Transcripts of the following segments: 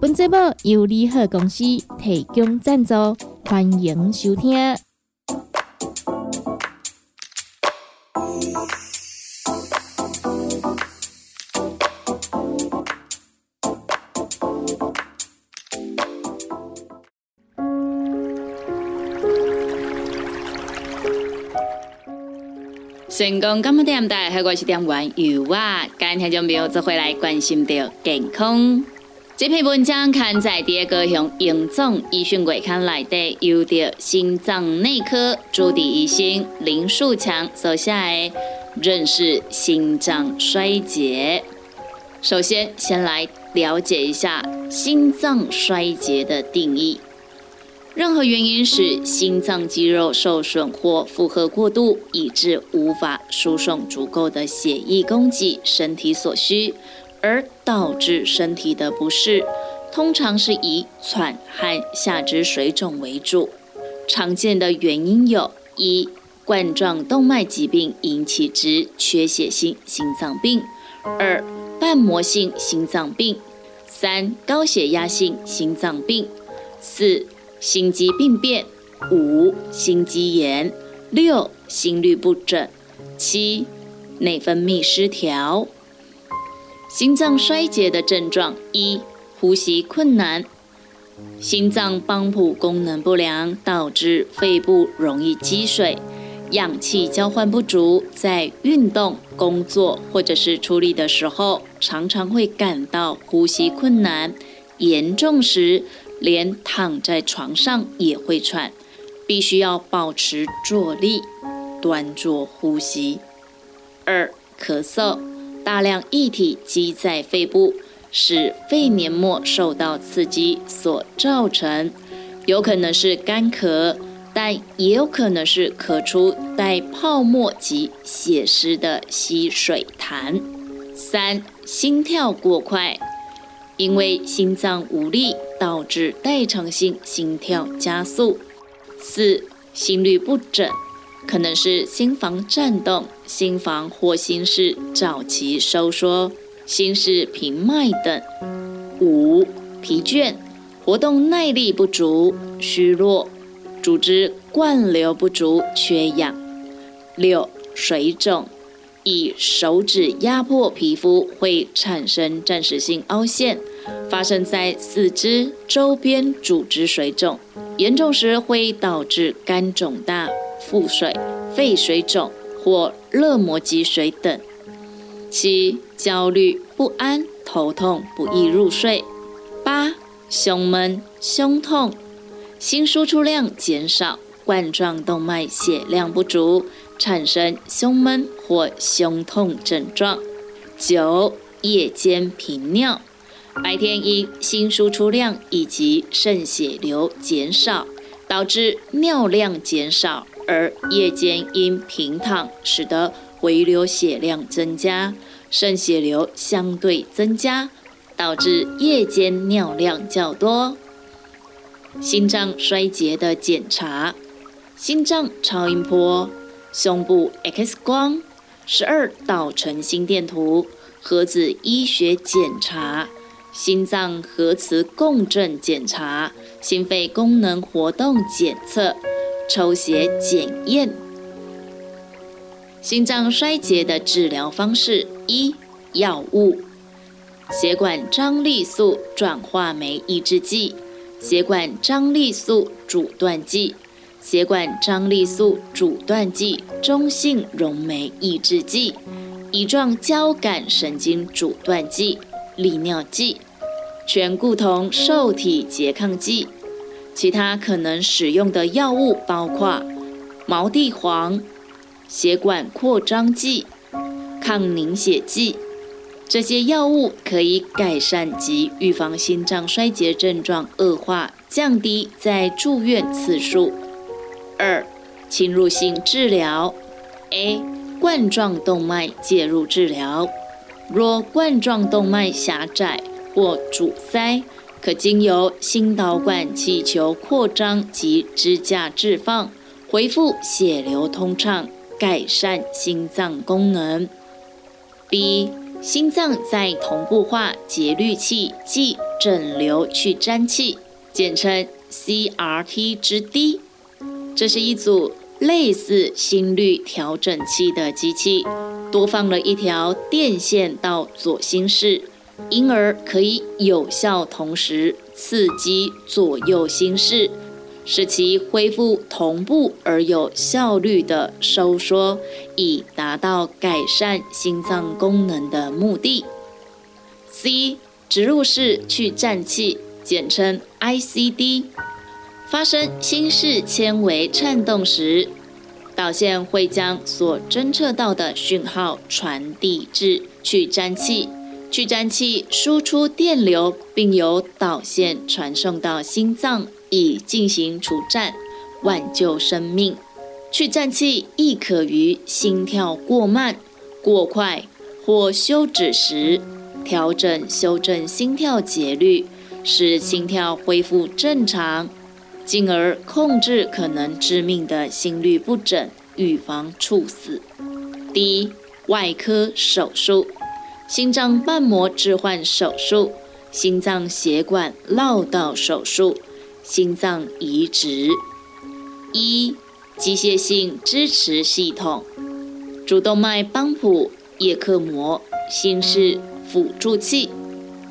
本节目由利好公司提供赞助，欢迎收听。成功干么点大，还我是点玩油啊！今天就没有再回来关心到健康。这篇文章刊在第二个向英总医讯月刊内底，由着心脏内科主治医生林树强所写的认识心脏衰竭。首先，先来了解一下心脏衰竭的定义。任何原因使心脏肌肉受损或负荷过度，以致无法输送足够的血液供给身体所需，而导致身体的不适，通常是以喘和下肢水肿为主。常见的原因有：一、冠状动脉疾病引起之缺血性心脏病；二、瓣膜性心脏病；三、高血压性心脏病；四。心肌病变，五心肌炎，六心律不整，七内分泌失调。心脏衰竭的症状：一、呼吸困难，心脏帮浦功能不良，导致肺部容易积水，氧气交换不足，在运动、工作或者是处理的时候，常常会感到呼吸困难，严重时。连躺在床上也会喘，必须要保持坐立，端坐呼吸。二、咳嗽，大量液体积在肺部，使肺黏膜受到刺激所造成，有可能是干咳，但也有可能是咳出带泡沫及血丝的吸水痰。三、心跳过快。因为心脏无力，导致代偿性心跳加速。四、心律不整，可能是心房颤动、心房或心室早期收缩、心室平脉等。五、疲倦，活动耐力不足、虚弱，组织灌流不足、缺氧。六、水肿。以手指压迫皮肤会产生暂时性凹陷，发生在四肢周边组织水肿，严重时会导致肝肿大、腹水、肺水肿或热膜积水等。七、焦虑不安、头痛不易入睡。八、胸闷、胸痛，心输出量减少，冠状动脉血量不足。产生胸闷或胸痛症状。九、夜间频尿，白天因心输出量以及肾血流减少，导致尿量减少，而夜间因平躺，使得回流血量增加，肾血流相对增加，导致夜间尿量较多。心脏衰竭的检查，心脏超音波。胸部 X 光、十二导程心电图、核子医学检查、心脏核磁共振检查、心肺功能活动检测、抽血检验。心脏衰竭的治疗方式：一、药物，血管张力素转化酶抑制剂、血管张力素阻断剂。血管张力素阻断剂、中性溶酶抑制剂、乙状交感神经阻断剂、利尿剂、醛固酮受体拮抗剂。其他可能使用的药物包括毛地黄、血管扩张剂、抗凝血剂。这些药物可以改善及预防心脏衰竭症状恶化降低在住院次数。二、侵入性治疗。A. 冠状动脉介入治疗。若冠状动脉狭窄或阻塞，可经由心导管气球扩张及支架置放，恢复血流通畅，改善心脏功能。B. 心脏在同步化节律器即整流去粘器，简称 CRT 之 D，这是一组。类似心率调整器的机器，多放了一条电线到左心室，因而可以有效同时刺激左右心室，使其恢复同步而有效率的收缩，以达到改善心脏功能的目的。C. 植入式去颤器，简称 ICD。发生心室纤维颤动时，导线会将所侦测到的讯号传递至去颤器，去颤器输出电流，并由导线传送到心脏，以进行除颤，挽救生命。去颤器亦可于心跳过慢、过快或休止时，调整修正心跳节律，使心跳恢复正常。进而控制可能致命的心律不整，预防猝死。第一，外科手术，心脏瓣膜置换手术，心脏血管绕道手术，心脏移植。一，机械性支持系统，主动脉帮浦、叶克膜、心室辅助器。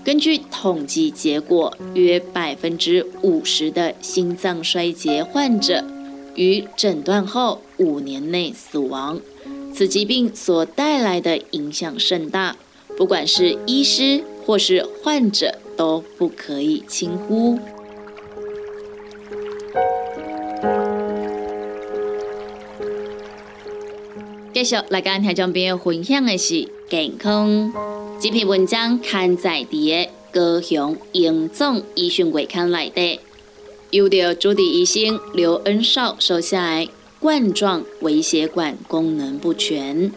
根据统计结果，约百分之五十的心脏衰竭患者于诊断后五年内死亡。此疾病所带来的影响甚大，不管是医师或是患者都不可以轻忽。继续来跟听众朋友分享的是健康。这篇文章刊载伫高雄英总医学月刊内底，由着主治医生刘恩少手下冠状微血管功能不全。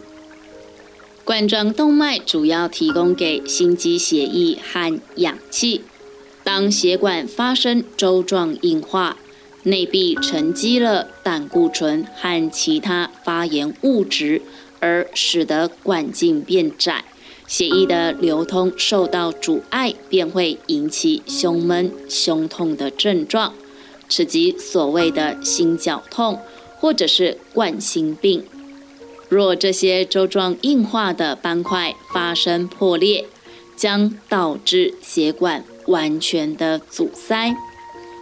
冠状动脉主要提供给心肌血液和氧气，当血管发生周状硬化，内壁沉积了胆固醇和其他发炎物质，而使得管径变窄。血液的流通受到阻碍，便会引起胸闷、胸痛的症状，此即所谓的心绞痛，或者是冠心病。若这些周状硬化的斑块发生破裂，将导致血管完全的阻塞，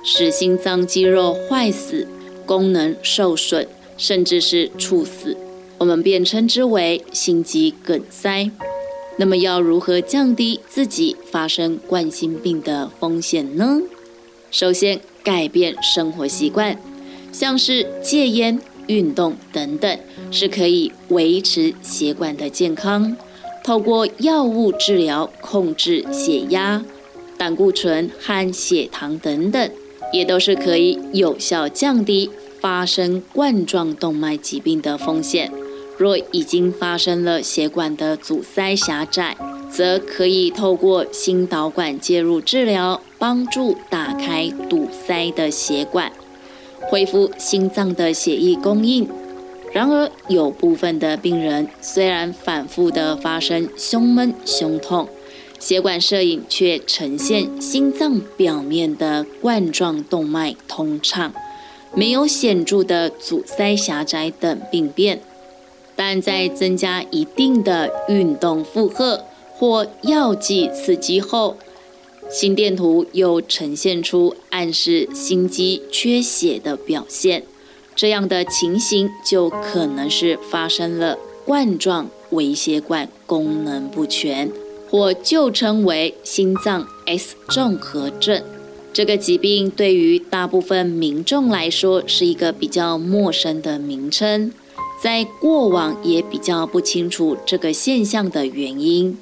使心脏肌肉坏死、功能受损，甚至是猝死。我们便称之为心肌梗塞。那么要如何降低自己发生冠心病的风险呢？首先，改变生活习惯，像是戒烟、运动等等，是可以维持血管的健康。透过药物治疗控制血压、胆固醇和血糖等等，也都是可以有效降低发生冠状动脉疾病的风险。若已经发生了血管的阻塞狭窄，则可以透过心导管介入治疗，帮助打开堵塞的血管，恢复心脏的血液供应。然而，有部分的病人虽然反复的发生胸闷、胸痛，血管摄影却呈现心脏表面的冠状动脉通畅，没有显著的阻塞狭窄等病变。但在增加一定的运动负荷或药剂刺激后，心电图又呈现出暗示心肌缺血的表现。这样的情形就可能是发生了冠状微血管功能不全，或就称为心脏 S 综合症。这个疾病对于大部分民众来说是一个比较陌生的名称。在过往也比较不清楚这个现象的原因。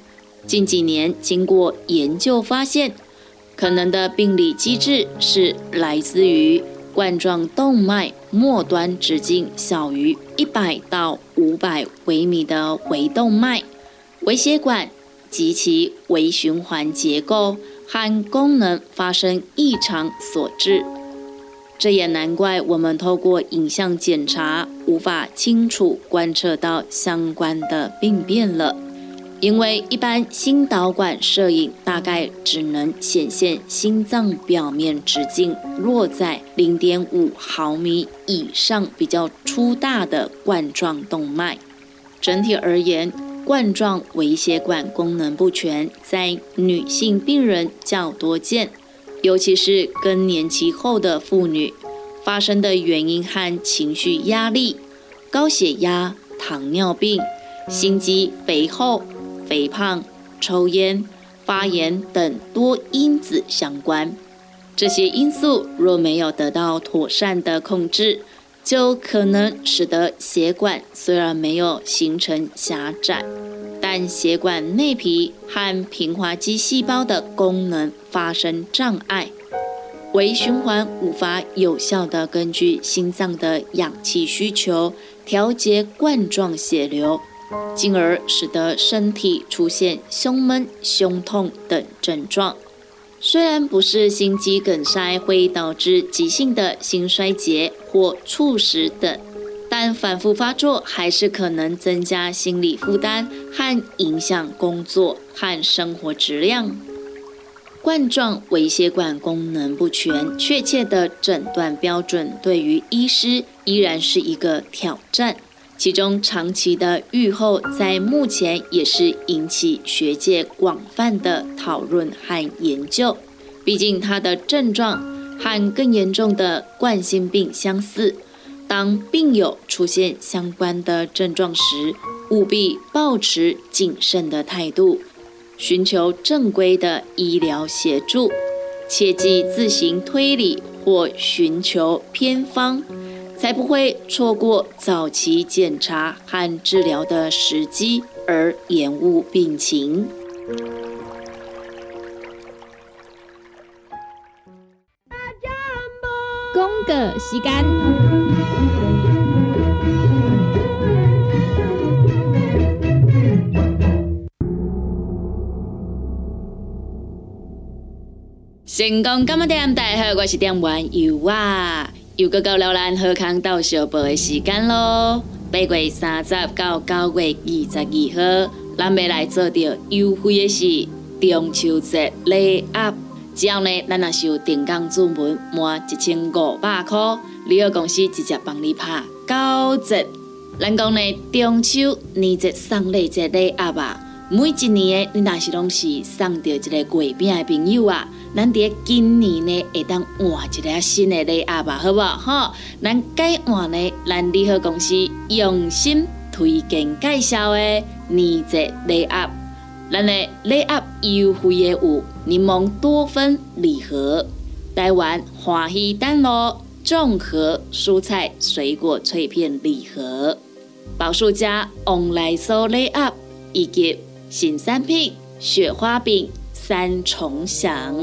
近几年经过研究发现，可能的病理机制是来自于冠状动脉末端直径小于一百到五百微米的微动脉、微血管及其微循环结构和功能发生异常所致。这也难怪我们透过影像检查无法清楚观测到相关的病变了，因为一般心导管摄影大概只能显现心脏表面直径落在零点五毫米以上比较粗大的冠状动脉。整体而言，冠状微血管功能不全在女性病人较多见。尤其是更年期后的妇女，发生的原因和情绪压力、高血压、糖尿病、心肌肥厚、肥胖、抽烟、发炎等多因子相关。这些因素若没有得到妥善的控制，就可能使得血管虽然没有形成狭窄。但血管内皮和平滑肌细胞的功能发生障碍，微循环无法有效地根据心脏的氧气需求调节冠状血流，进而使得身体出现胸闷、胸痛等症状。虽然不是心肌梗塞会导致急性的心衰竭或猝死等。但反复发作还是可能增加心理负担和影响工作和生活质量。冠状微血管功能不全，确切的诊断标准对于医师依然是一个挑战。其中长期的预后在目前也是引起学界广泛的讨论和研究。毕竟它的症状和更严重的冠心病相似。当病友出现相关的症状时，务必保持谨慎的态度，寻求正规的医疗协助，切忌自行推理或寻求偏方，才不会错过早期检查和治疗的时机，而延误病情。公个时间。成功今日点大好，我是点玩游啊，又到了咱好康到小报的时间咯。八月三十到九月二十二号，咱要来做着优惠的是中秋节礼盒。只要呢，咱若是有定岗注文满一千五百块，旅游公司直接帮你拍九折。咱讲呢，中秋年节送礼节礼盒啊，每一年的你若是拢是送着一个贵宾的朋友啊。咱伫今年呢，会当换一个新的礼盒吧，好不好？哈，咱改换呢，咱礼盒公司用心推荐介绍的年节礼盒，咱的礼盒优惠的有柠檬多酚礼盒、台湾欢喜丹螺综合蔬菜水果脆片礼盒、宝树家旺来酥礼盒以及新产品雪花饼。三重享，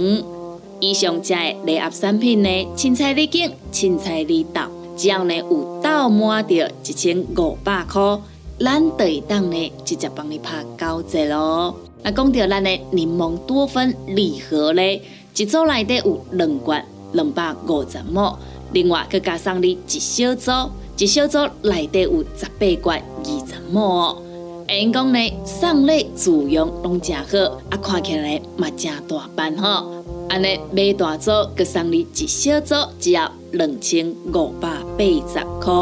以上这礼盒产品呢，凊彩你拣，凊彩你到，只要呢有到满着一千五百块，咱就会当呢直接帮你拍九折咯。那讲到咱的柠檬多酚礼盒呢，一组内底有两罐，两百五十毛，另外佮加上你一小组，一小组内底有十八罐二十毛。因讲呢，送礼自用拢真好，啊，看起来嘛真大班吼。安尼买大组，佮送你一小组，只要两千五百八十块。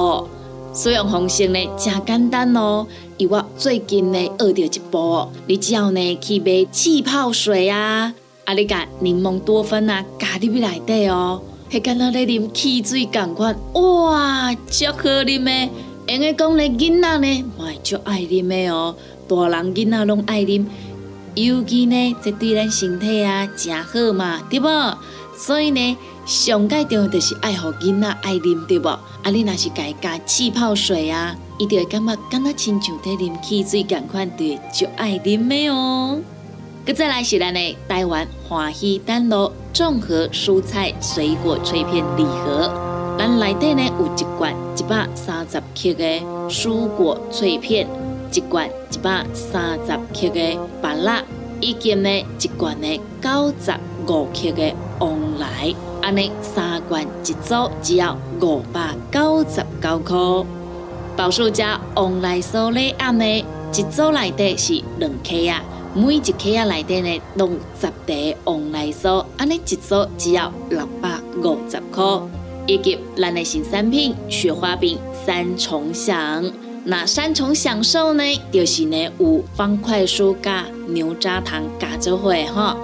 使用方式呢，真简单哦。以我最近呢学到一步，你只要呢去买气泡水啊，啊，你甲柠檬多酚啊加入去内底哦，迄敢若咧啉汽水共款，哇，足好啉诶。因为讲咧，囡仔呢，嘛就爱啉的哦。大人囡仔拢爱啉，尤其呢，这对咱身体啊，真好嘛，对不？所以呢，上介重要就是爱互囡仔爱啉，对不？啊，你若是家加气泡水啊，伊就会感觉敢若亲像在啉汽水共款，对，就爱啉的哦。佮再来是咱的台湾华喜丹路综合蔬菜水果脆片礼盒，咱内底呢有一罐一百三十克的蔬果脆片，一罐一百三十克的芭乐，以及呢一罐的九十五克的旺来，安尼三罐一组只要五百九十九块。宝树家旺来酥礼盒呢，一组内底是两克啊。每一克啊内底呢，弄十袋旺来酥，安尼一组只要六百五十块。以及咱的新产品雪花饼三重享，那三重享受呢，就是呢有方块酥加牛轧糖加做伙哈，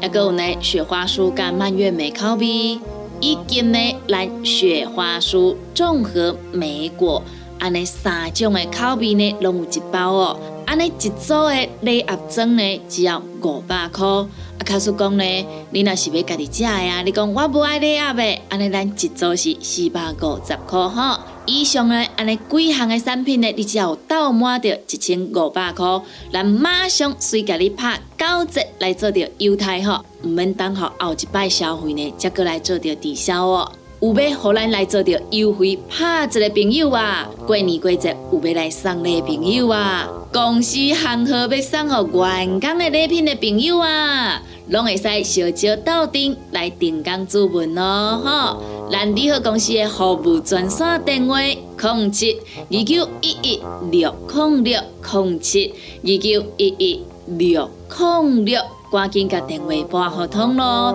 还有呢雪花酥加蔓越莓口味，以及呢咱雪花酥综合莓果，安尼三种的口味呢，拢有一包哦。安尼一组的礼盒装呢，只要五百块。啊，卡叔讲呢，你若是要家己食呀？你讲我不爱礼盒的，安尼咱一组是四百五十块哈。以上呢，安尼几项的产品呢，你只要到满着一千五百块，咱马上随家你拍九折来做着优待哈，毋免等候后一摆消费呢，才过来做着抵消哦。有要互咱来做着优惠拍折的朋友啊，过年过节有要来送礼朋友啊。公司行号要送互员工的礼品的朋友啊，拢会使小少到店来订工注文哦，吼！咱利好公司的服务专线电话：零七二九一一六零六零七二九一一六零六，赶紧甲电话拨合通咯。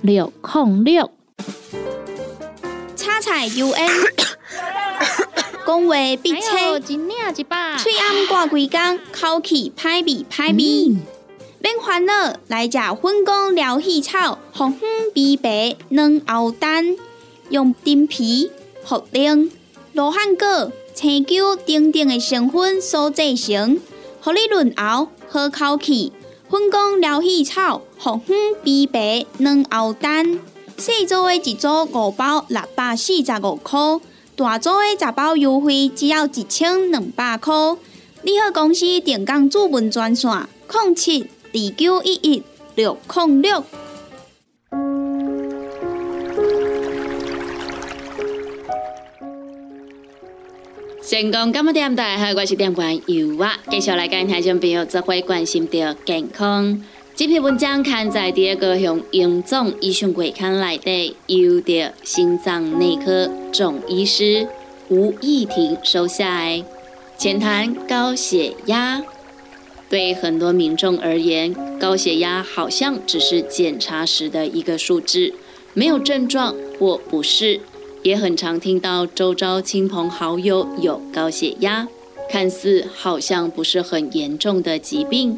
六控六。叉彩 UN。讲话必清，嘴暗挂几工，口气歹味歹味。免烦恼，来食粉工疗气草，红粉枇杷软藕丹，用丁皮、茯苓、罗汉果、青椒等等的成分所制成，互你润喉好口气。粉工疗气草，红粉枇杷软藕丹，细组的一组五包，六百四十五块。大组的十包优惠只要一千两百块。你好，公司电工主文专线：零七二九一一六零六。成功今日点大，还我是点关油啊！继续来跟听众朋友做会关心着健康。这篇文章刊在第二个向英总医学会刊内底，由的心脏内科总医师吴义婷收下来。浅谈高血压，对很多民众而言，高血压好像只是检查时的一个数字，没有症状或不适，也很常听到周遭亲朋好友有高血压，看似好像不是很严重的疾病。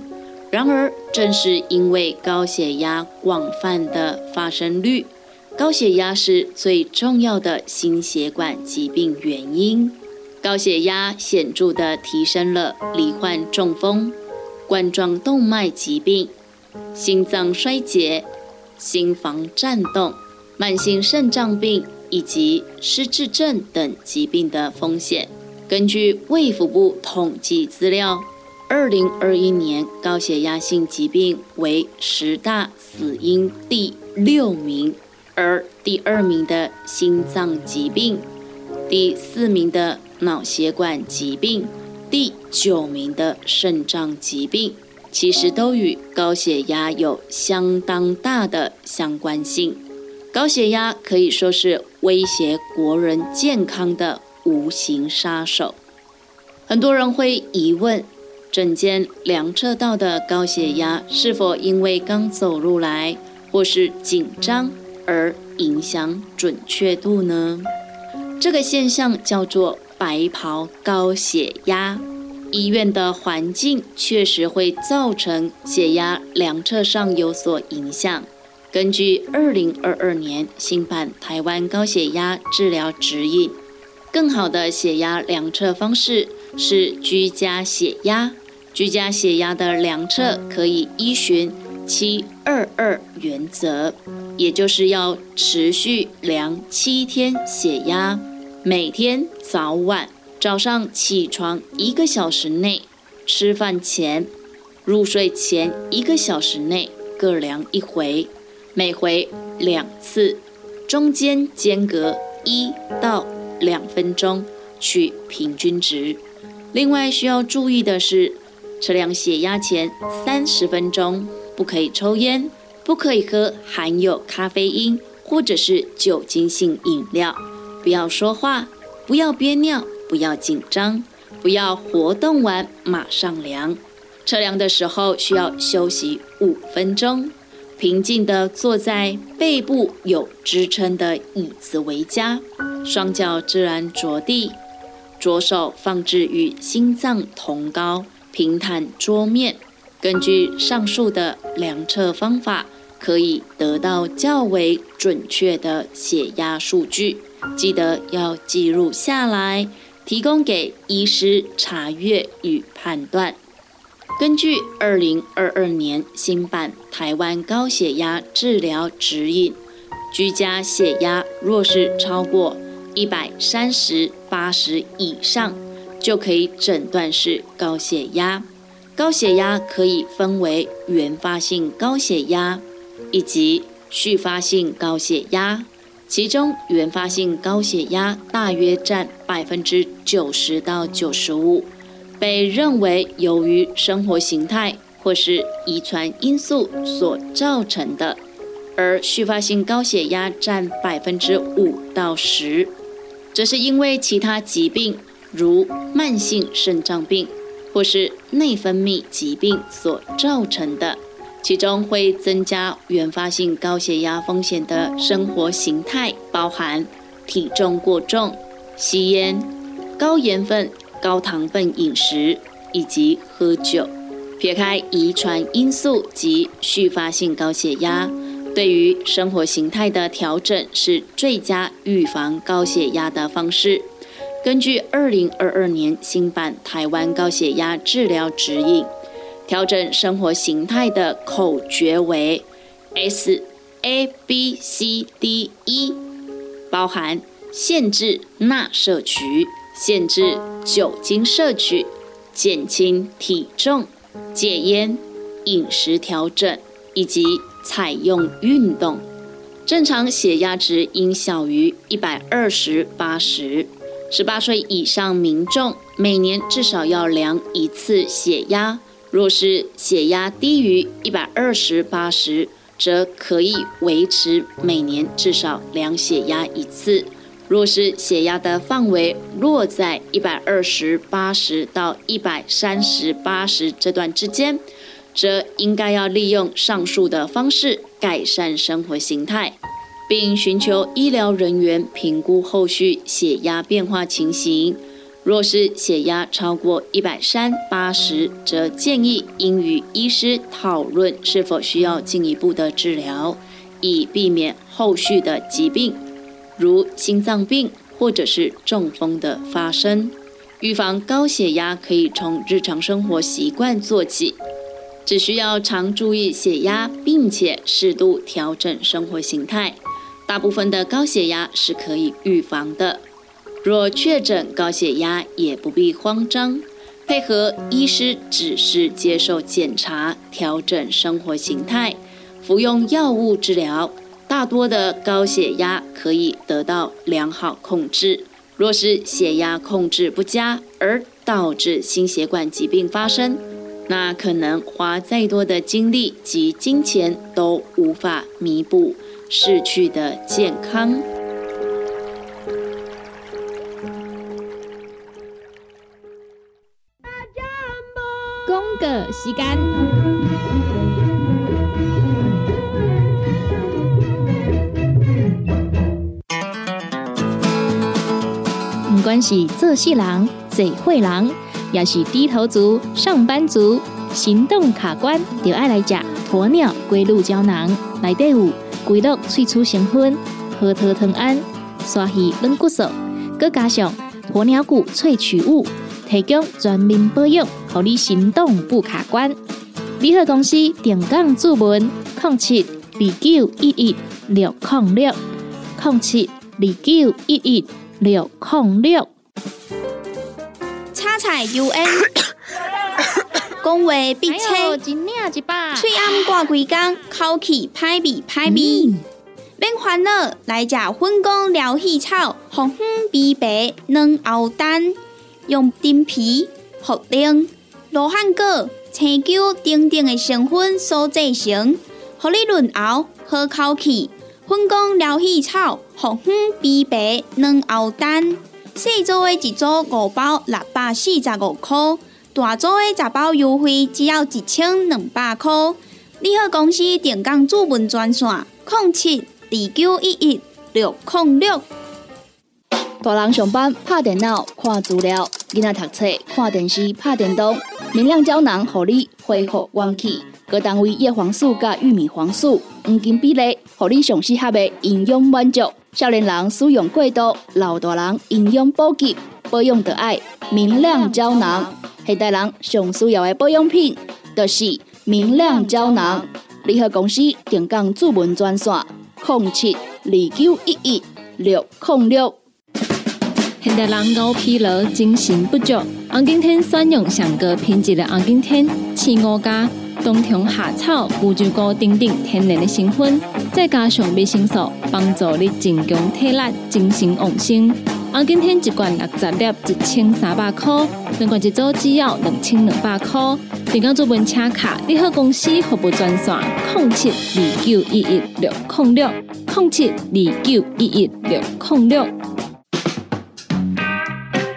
然而，正是因为高血压广泛的发生率，高血压是最重要的心血管疾病原因。高血压显著地提升了罹患中风、冠状动脉疾病、心脏衰竭、心房颤动、慢性肾脏病以及失智症等疾病的风险。根据卫福部统计资料。二零二一年高血压性疾病为十大死因第六名，而第二名的心脏疾病，第四名的脑血管疾病，第九名的肾脏疾病，其实都与高血压有相当大的相关性。高血压可以说是威胁国人健康的无形杀手。很多人会疑问。诊间量测到的高血压是否因为刚走路来或是紧张而影响准确度呢？这个现象叫做白袍高血压。医院的环境确实会造成血压量测上有所影响。根据二零二二年新版台湾高血压治疗指引，更好的血压量测方式是居家血压。居家血压的量测可以依循七二二原则，也就是要持续量七天血压，每天早晚早上起床一个小时内，吃饭前、入睡前一个小时内各量一回。每回两次，中间间隔一到两分钟，取平均值。另外需要注意的是，测量血压前三十分钟不可以抽烟，不可以喝含有咖啡因或者是酒精性饮料，不要说话，不要憋尿，不要紧张，不要活动完马上量。测量的时候需要休息五分钟。平静地坐在背部有支撑的椅子为佳，双脚自然着地，左手放置与心脏同高，平坦桌面。根据上述的量测方法，可以得到较为准确的血压数据。记得要记录下来，提供给医师查阅与判断。根据二零二二年新版台湾高血压治疗指引，居家血压若是超过一百三十八十以上，就可以诊断是高血压。高血压可以分为原发性高血压以及续发性高血压，其中原发性高血压大约占百分之九十到九十五。被认为由于生活形态或是遗传因素所造成的，而续发性高血压占百分之五到十，则是因为其他疾病如慢性肾脏病或是内分泌疾病所造成的。其中会增加原发性高血压风险的生活形态包含体重过重、吸烟、高盐分。高糖分饮食以及喝酒，撇开遗传因素及续发性高血压，对于生活形态的调整是最佳预防高血压的方式。根据二零二二年新版台湾高血压治疗指引，调整生活形态的口诀为 S A B C D E，包含限制钠摄取。限制酒精摄取，减轻体重，戒烟，饮食调整，以及采用运动。正常血压值应小于一百二十八十。十八岁以上民众每年至少要量一次血压。若是血压低于一百二十八十，则可以维持每年至少量血压一次。若是血压的范围落在一百二十八十到一百三十八十这段之间，则应该要利用上述的方式改善生活形态，并寻求医疗人员评估后续血压变化情形。若是血压超过一百三八十，则建议应与医师讨论是否需要进一步的治疗，以避免后续的疾病。如心脏病或者是中风的发生，预防高血压可以从日常生活习惯做起，只需要常注意血压，并且适度调整生活形态，大部分的高血压是可以预防的。若确诊高血压，也不必慌张，配合医师指示接受检查，调整生活形态，服用药物治疗。大多的高血压可以得到良好控制。若是血压控制不佳，而导致心血管疾病发生，那可能花再多的精力及金钱都无法弥补逝去的健康。公个时间。关系做细人，嘴会人，也是低头族、上班族、行动卡关，就爱来吃鸵鸟龟鹿胶囊。内底有龟鹿萃取成分，核桃藤胺、鲨鱼软骨素，佮加上鸵鸟骨萃取物，提供全面保养，让你行动不卡关。联合公司定岗注文：零七二九一一六零六零七二九一一六零六。叉彩 UN，讲话必切，嘴暗挂几工，口气歹味歹味。免烦恼，来食粉工疗气草，红粉枇杷软藕丹，用丁皮、茯苓、罗汉果、青椒等等的成分所制成，合你润喉好口气。粉工疗气草，红粉枇杷软藕丹。四组的一组五包六百四十五块，大组的十包优惠只要一千两百块。你好，公司电工主文专线：零七二九一一六零六。大人上班拍电脑看资料，囡仔读册看电视拍电动，明亮胶囊合你恢复元气。各单位叶黄素加玉米黄素黄金比例，合你上适合的营养满足。少年人使用过度，老大人营养补给保养的爱明亮胶囊。现代人上需要的保养品，就是明亮胶囊。联合公司定岗主文专线：零七二九一一六零六。现代人熬疲劳，精神不足。红景天选用上个品质的红景天，青五加。冬虫夏草、乌鸡菇等等天然的成分，再加上维生素，帮助你增强体力、精神旺盛。啊，今天一罐六十粒，一千三百块；两罐一组，只要两千两百块。订购做本车卡，你好公司服务专线：零七二九一一六零六零七二九一一六零六。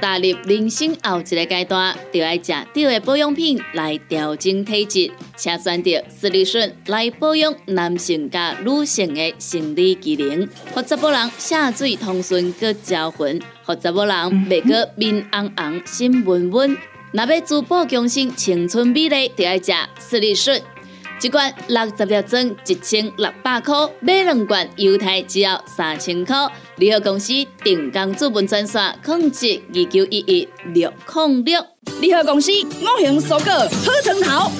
踏入人生后一个阶段，就要食对的保养品来调整体质，请选择斯利顺来保养男性加女性的生理机能，或者某人下水通顺个招魂，或者某人袂个面红红心温温。若要珠宝强身、青春美丽，就要食斯利顺。一罐六十粒装，一千六百块；买两罐，犹太只要三千块。联合公司定岗资本专线：控制二九一一六零六。联合公司五行蔬果好成头，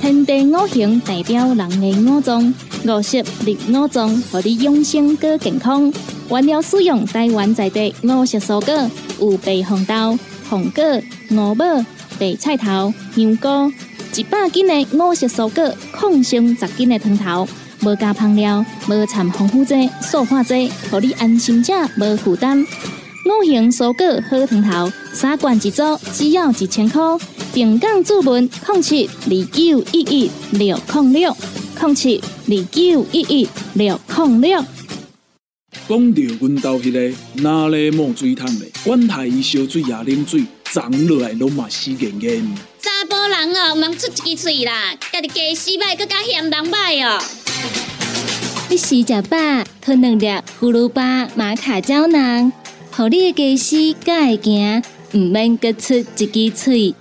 天地五行代表人的五脏，五色绿五脏，互你养生更健康。原料使用台湾在地五色蔬果，有白红豆、红果、五宝、白菜头、香菇。一百斤的五色蔬果，抗性十斤的汤头，无加香料，无掺防腐剂、塑化剂，让你安心食，无负担。五行蔬果好汤头，三罐一组，只要一千块。平港注文：零七二九一一六零六零七二九一一六零六。讲到阮兜迄个哪里冒水桶的，管他伊烧水也啉水，长落来拢嘛死严严。某人哦，忙出一支嘴啦，家己家死歹，搁加嫌人歹哦。你洗食饱，吞两粒葫芦巴、玛卡胶囊，互你的家洗才会行，毋免搁出一支嘴。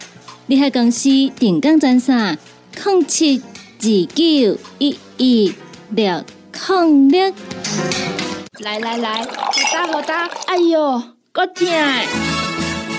你喺公司定岗专线：零七二九一一六零六。来来来，好打好打，哎哟，够痛！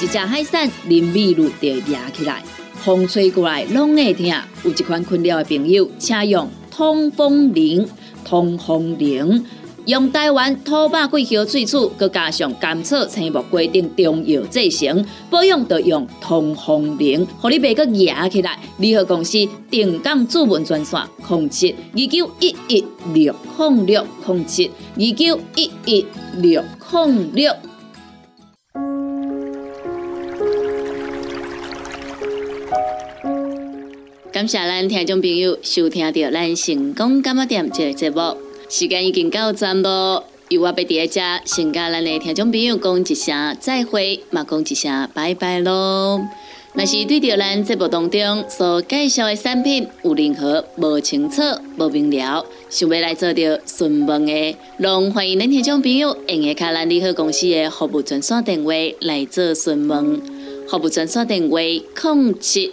一只海扇林密路就压起来。风吹过来拢会疼，有一款困扰的朋友，请用通风铃。通风铃用台湾土八桂香萃取，佮加上甘草、青木规定中药制成，保养要用通风铃，互你袂佮压起来。联合公司定岗主文专线：零七二九一一六零六零七二九一一六零六。感谢咱听众朋友收听到咱成功干么店这个节目，时间已经到站咯。由我要伫遮先甲咱的听众朋友讲一声再会，嘛讲一声拜拜咯。若是对着咱节目当中所介绍的产品有任何无清楚、无明了，想要来做着询问的，拢欢迎恁听众朋友用下卡咱联合公司的服务专线电话来做询问。服务专线电话：零七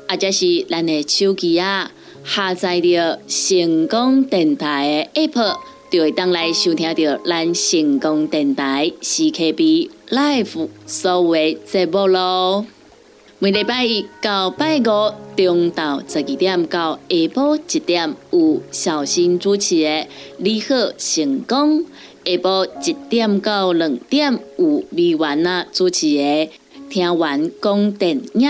或者是咱的手机啊下载着成功电台的 App。就会当来收听到咱成功电台 CKB Live 所有节目咯。每礼拜一到拜五中昼十二点到下晡一点有小新主持的《你好成功》，下晡一点到两点有美文啊主持的《听完讲电影》，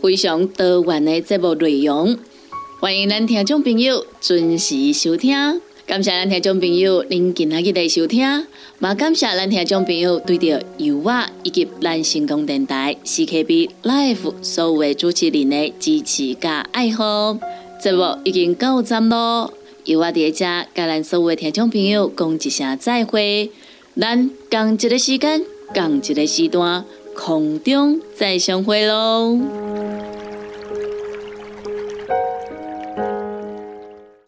非常多元的节目内容，欢迎咱听众朋友准时收听。感谢咱听众朋友您今日的收听，也感谢咱听众朋友对着油画以及咱成功电台 CKB Life 所有的主持人的支持加爱好。节目已经到站咯，油画在遮甲咱所有的听众朋友讲一声再会，咱共一个时间，共一个时段，空中再相会咯。